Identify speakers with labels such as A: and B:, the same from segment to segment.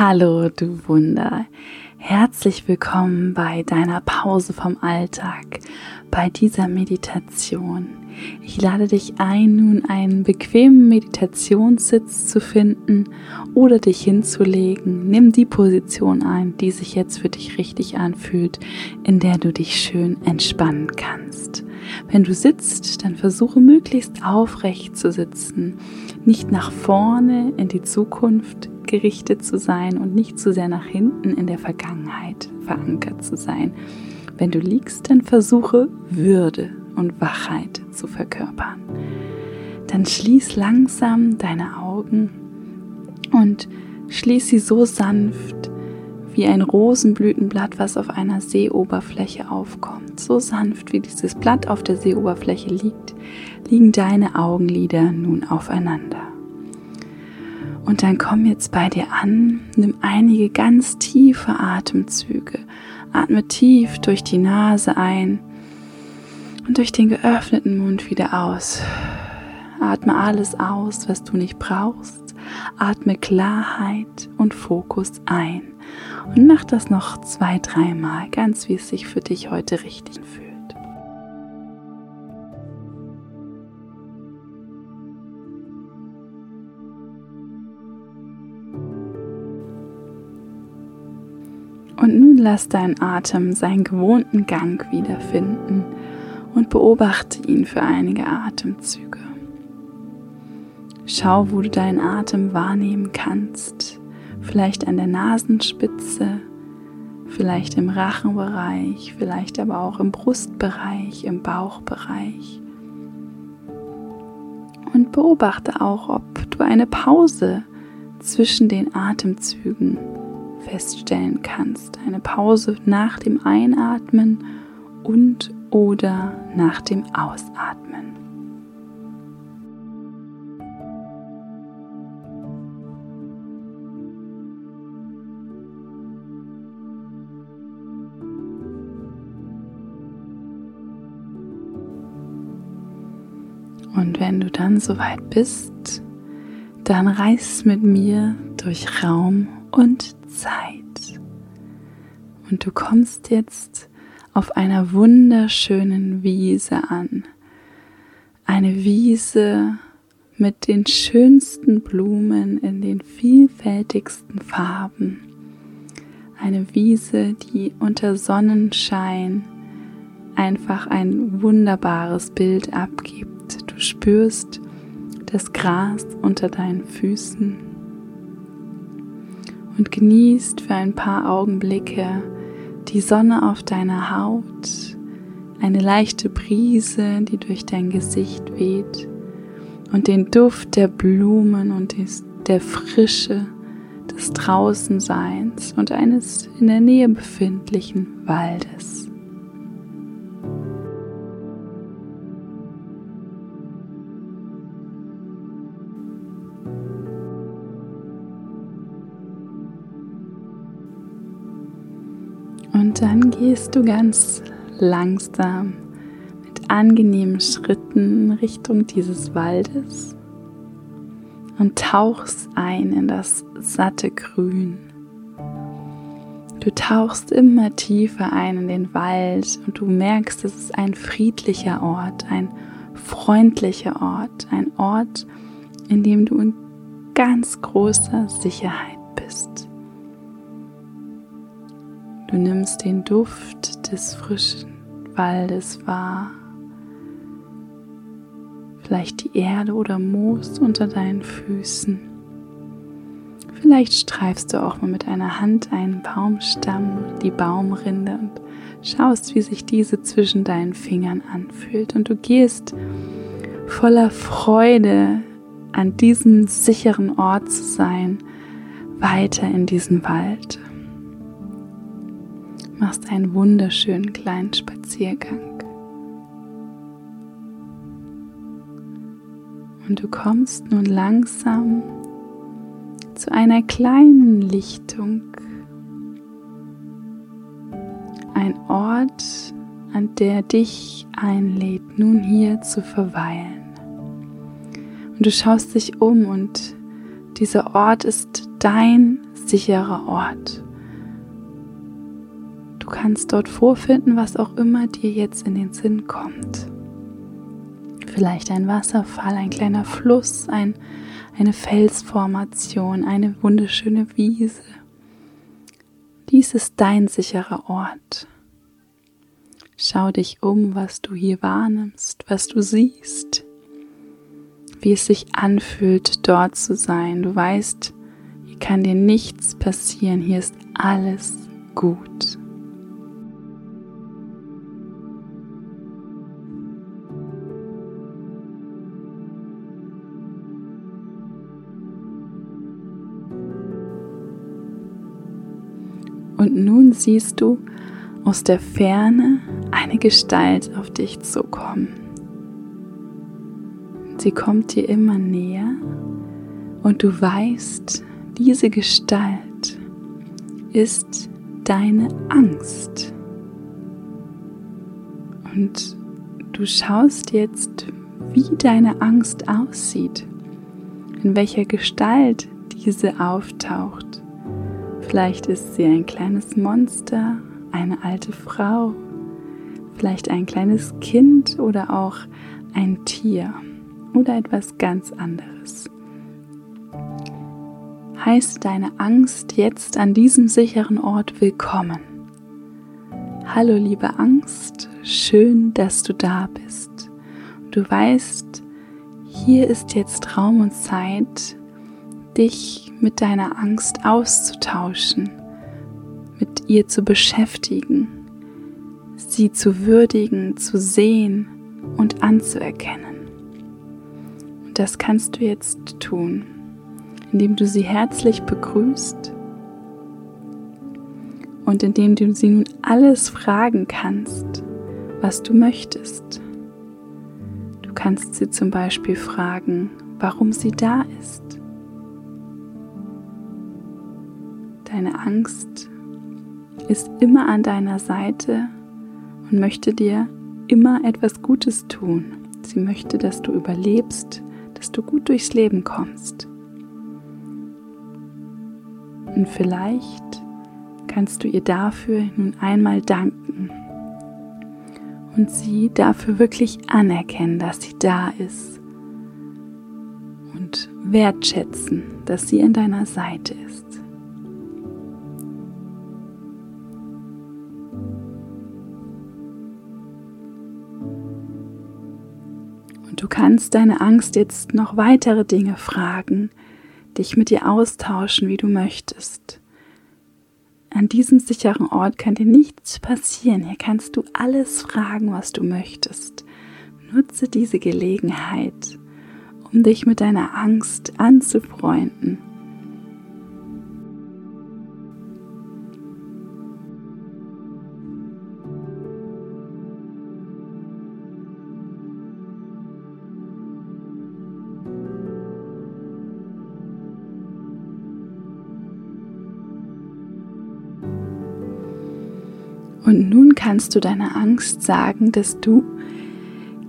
A: Hallo, du Wunder. Herzlich willkommen bei deiner Pause vom Alltag, bei dieser Meditation. Ich lade dich ein, nun einen bequemen Meditationssitz zu finden oder dich hinzulegen. Nimm die Position ein, die sich jetzt für dich richtig anfühlt, in der du dich schön entspannen kannst. Wenn du sitzt, dann versuche möglichst aufrecht zu sitzen, nicht nach vorne in die Zukunft gerichtet zu sein und nicht zu sehr nach hinten in der Vergangenheit verankert zu sein. Wenn du liegst, dann versuche Würde und Wachheit zu verkörpern. Dann schließ langsam deine Augen und schließ sie so sanft wie ein Rosenblütenblatt, was auf einer Seeoberfläche aufkommt. So sanft wie dieses Blatt auf der Seeoberfläche liegt, liegen deine Augenlider nun aufeinander. Und dann komm jetzt bei dir an, nimm einige ganz tiefe Atemzüge. Atme tief durch die Nase ein und durch den geöffneten Mund wieder aus. Atme alles aus, was du nicht brauchst. Atme Klarheit und Fokus ein. Und mach das noch zwei, dreimal, ganz wie es sich für dich heute richtig fühlt. Und nun lass deinen Atem seinen gewohnten Gang wiederfinden und beobachte ihn für einige Atemzüge. Schau, wo du deinen Atem wahrnehmen kannst. Vielleicht an der Nasenspitze, vielleicht im Rachenbereich, vielleicht aber auch im Brustbereich, im Bauchbereich. Und beobachte auch, ob du eine Pause zwischen den Atemzügen feststellen kannst. Eine Pause nach dem Einatmen und oder nach dem Ausatmen. Und wenn du dann soweit bist, dann reist mit mir durch Raum und Zeit. Und du kommst jetzt auf einer wunderschönen Wiese an. Eine Wiese mit den schönsten Blumen in den vielfältigsten Farben. Eine Wiese, die unter Sonnenschein einfach ein wunderbares Bild abgibt. Du spürst das Gras unter deinen Füßen und genießt für ein paar Augenblicke die Sonne auf deiner Haut, eine leichte Brise, die durch dein Gesicht weht und den Duft der Blumen und der Frische des Draußenseins und eines in der Nähe befindlichen Waldes. Dann gehst du ganz langsam mit angenehmen Schritten in Richtung dieses Waldes und tauchst ein in das satte Grün. Du tauchst immer tiefer ein in den Wald und du merkst, es ist ein friedlicher Ort, ein freundlicher Ort, ein Ort, in dem du in ganz großer Sicherheit bist. Du nimmst den Duft des frischen Waldes wahr. Vielleicht die Erde oder Moos unter deinen Füßen. Vielleicht streifst du auch mal mit einer Hand einen Baumstamm, die Baumrinde und schaust, wie sich diese zwischen deinen Fingern anfühlt. Und du gehst voller Freude an diesem sicheren Ort zu sein, weiter in diesen Wald machst einen wunderschönen kleinen Spaziergang. Und du kommst nun langsam zu einer kleinen Lichtung. Ein Ort, an der dich einlädt, nun hier zu verweilen. Und du schaust dich um und dieser Ort ist dein sicherer Ort. Kannst dort vorfinden, was auch immer dir jetzt in den Sinn kommt. Vielleicht ein Wasserfall, ein kleiner Fluss, ein, eine Felsformation, eine wunderschöne Wiese. Dies ist dein sicherer Ort. Schau dich um, was du hier wahrnimmst, was du siehst, wie es sich anfühlt, dort zu sein. Du weißt, hier kann dir nichts passieren, hier ist alles gut. Nun siehst du aus der Ferne eine Gestalt auf dich zukommen. Sie kommt dir immer näher und du weißt, diese Gestalt ist deine Angst. Und du schaust jetzt, wie deine Angst aussieht, in welcher Gestalt diese auftaucht. Vielleicht ist sie ein kleines Monster, eine alte Frau, vielleicht ein kleines Kind oder auch ein Tier oder etwas ganz anderes. Heißt deine Angst jetzt an diesem sicheren Ort willkommen. Hallo liebe Angst, schön, dass du da bist. Du weißt, hier ist jetzt Raum und Zeit, dich mit deiner Angst auszutauschen, mit ihr zu beschäftigen, sie zu würdigen, zu sehen und anzuerkennen. Und das kannst du jetzt tun, indem du sie herzlich begrüßt und indem du sie nun alles fragen kannst, was du möchtest. Du kannst sie zum Beispiel fragen, warum sie da ist Deine Angst ist immer an deiner Seite und möchte dir immer etwas Gutes tun. Sie möchte, dass du überlebst, dass du gut durchs Leben kommst. Und vielleicht kannst du ihr dafür nun einmal danken und sie dafür wirklich anerkennen, dass sie da ist und wertschätzen, dass sie an deiner Seite ist. Du kannst deine Angst jetzt noch weitere Dinge fragen, dich mit ihr austauschen, wie du möchtest. An diesem sicheren Ort kann dir nichts passieren. Hier kannst du alles fragen, was du möchtest. Nutze diese Gelegenheit, um dich mit deiner Angst anzufreunden Und nun kannst du deiner Angst sagen, dass du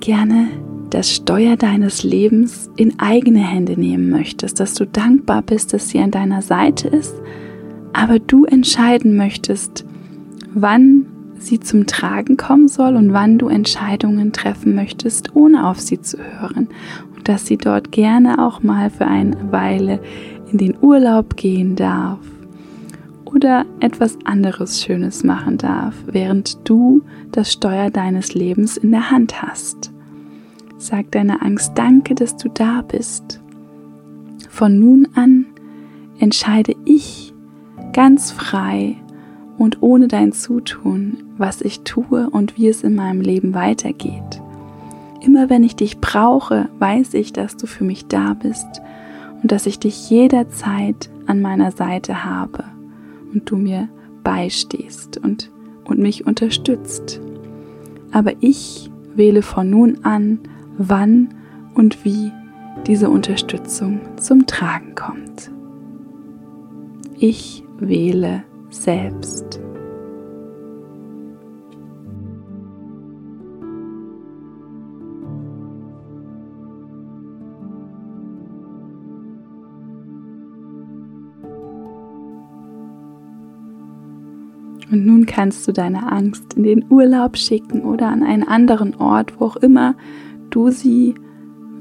A: gerne das Steuer deines Lebens in eigene Hände nehmen möchtest, dass du dankbar bist, dass sie an deiner Seite ist, aber du entscheiden möchtest, wann sie zum Tragen kommen soll und wann du Entscheidungen treffen möchtest, ohne auf sie zu hören. Und dass sie dort gerne auch mal für eine Weile in den Urlaub gehen darf oder etwas anderes Schönes machen darf, während du das Steuer deines Lebens in der Hand hast. Sag deiner Angst Danke, dass du da bist. Von nun an entscheide ich ganz frei und ohne dein Zutun, was ich tue und wie es in meinem Leben weitergeht. Immer wenn ich dich brauche, weiß ich, dass du für mich da bist und dass ich dich jederzeit an meiner Seite habe und du mir beistehst und, und mich unterstützt. Aber ich wähle von nun an, wann und wie diese Unterstützung zum Tragen kommt. Ich wähle selbst. Und nun kannst du deine Angst in den Urlaub schicken oder an einen anderen Ort, wo auch immer du sie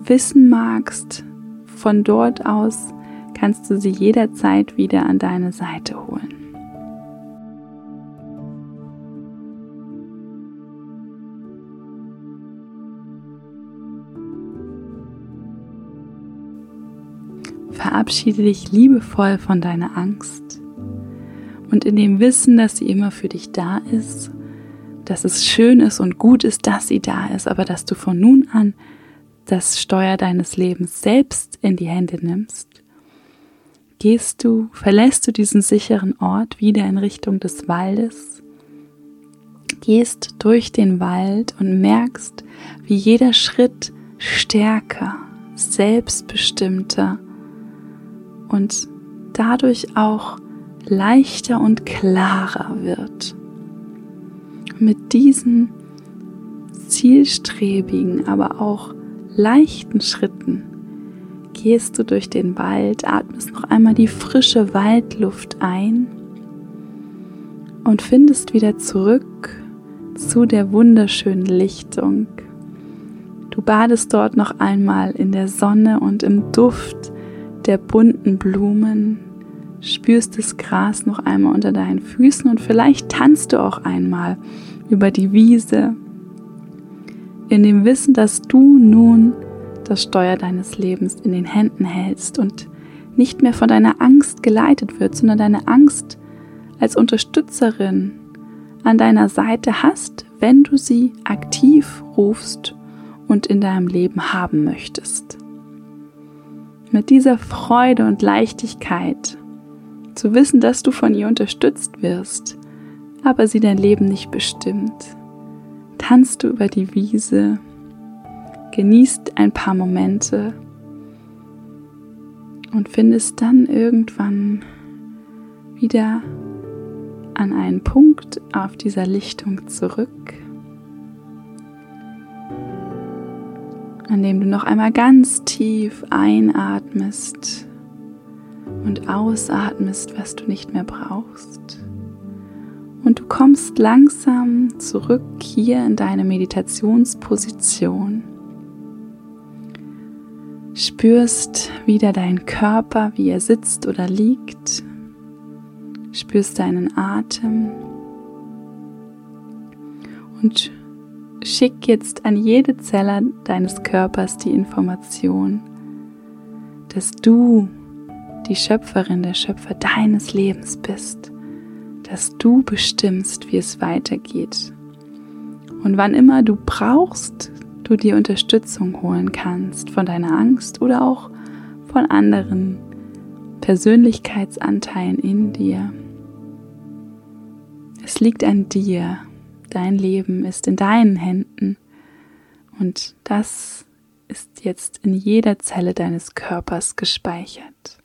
A: wissen magst. Von dort aus kannst du sie jederzeit wieder an deine Seite holen. Verabschiede dich liebevoll von deiner Angst und in dem Wissen, dass sie immer für dich da ist, dass es schön ist und gut ist, dass sie da ist, aber dass du von nun an das Steuer deines Lebens selbst in die Hände nimmst, gehst du, verlässt du diesen sicheren Ort wieder in Richtung des Waldes, gehst durch den Wald und merkst, wie jeder Schritt stärker, selbstbestimmter und dadurch auch leichter und klarer wird. Mit diesen zielstrebigen, aber auch leichten Schritten gehst du durch den Wald, atmest noch einmal die frische Waldluft ein und findest wieder zurück zu der wunderschönen Lichtung. Du badest dort noch einmal in der Sonne und im Duft der bunten Blumen, spürst das Gras noch einmal unter deinen Füßen und vielleicht tanzt du auch einmal über die Wiese, in dem Wissen, dass du nun das Steuer deines Lebens in den Händen hältst und nicht mehr von deiner Angst geleitet wird, sondern deine Angst als Unterstützerin an deiner Seite hast, wenn du sie aktiv rufst und in deinem Leben haben möchtest. Mit dieser Freude und Leichtigkeit zu wissen, dass du von ihr unterstützt wirst, aber sie dein Leben nicht bestimmt, tanzt du über die Wiese, genießt ein paar Momente und findest dann irgendwann wieder an einen Punkt auf dieser Lichtung zurück an dem du noch einmal ganz tief einatmest und ausatmest, was du nicht mehr brauchst. Und du kommst langsam zurück hier in deine Meditationsposition. Spürst wieder deinen Körper, wie er sitzt oder liegt. Spürst deinen Atem. Und Schick jetzt an jede Zelle deines Körpers die Information, dass du die Schöpferin, der Schöpfer deines Lebens bist, dass du bestimmst, wie es weitergeht. Und wann immer du brauchst, du dir Unterstützung holen kannst von deiner Angst oder auch von anderen Persönlichkeitsanteilen in dir. Es liegt an dir, Dein Leben ist in deinen Händen und das ist jetzt in jeder Zelle deines Körpers gespeichert.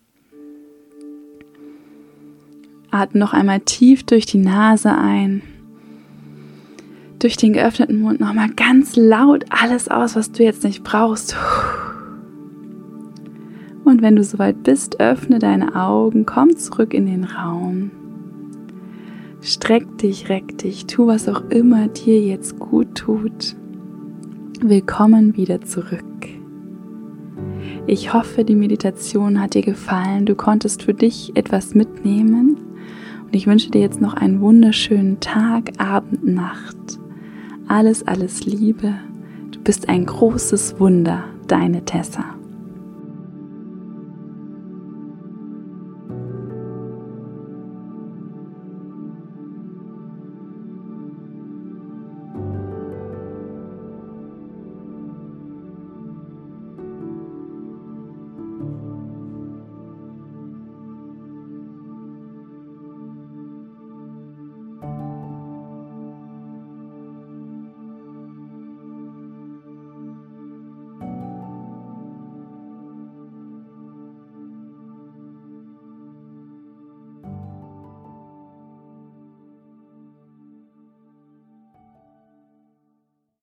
A: Atme noch einmal tief durch die Nase ein. Durch den geöffneten Mund nochmal ganz laut alles aus, was du jetzt nicht brauchst. Und wenn du soweit bist, öffne deine Augen, komm zurück in den Raum. Streck dich, reck dich, tu was auch immer dir jetzt gut tut. Willkommen wieder zurück. Ich hoffe, die Meditation hat dir gefallen. Du konntest für dich etwas mitnehmen. Und ich wünsche dir jetzt noch einen wunderschönen Tag, Abend, Nacht. Alles, alles Liebe. Du bist ein großes Wunder, deine Tessa.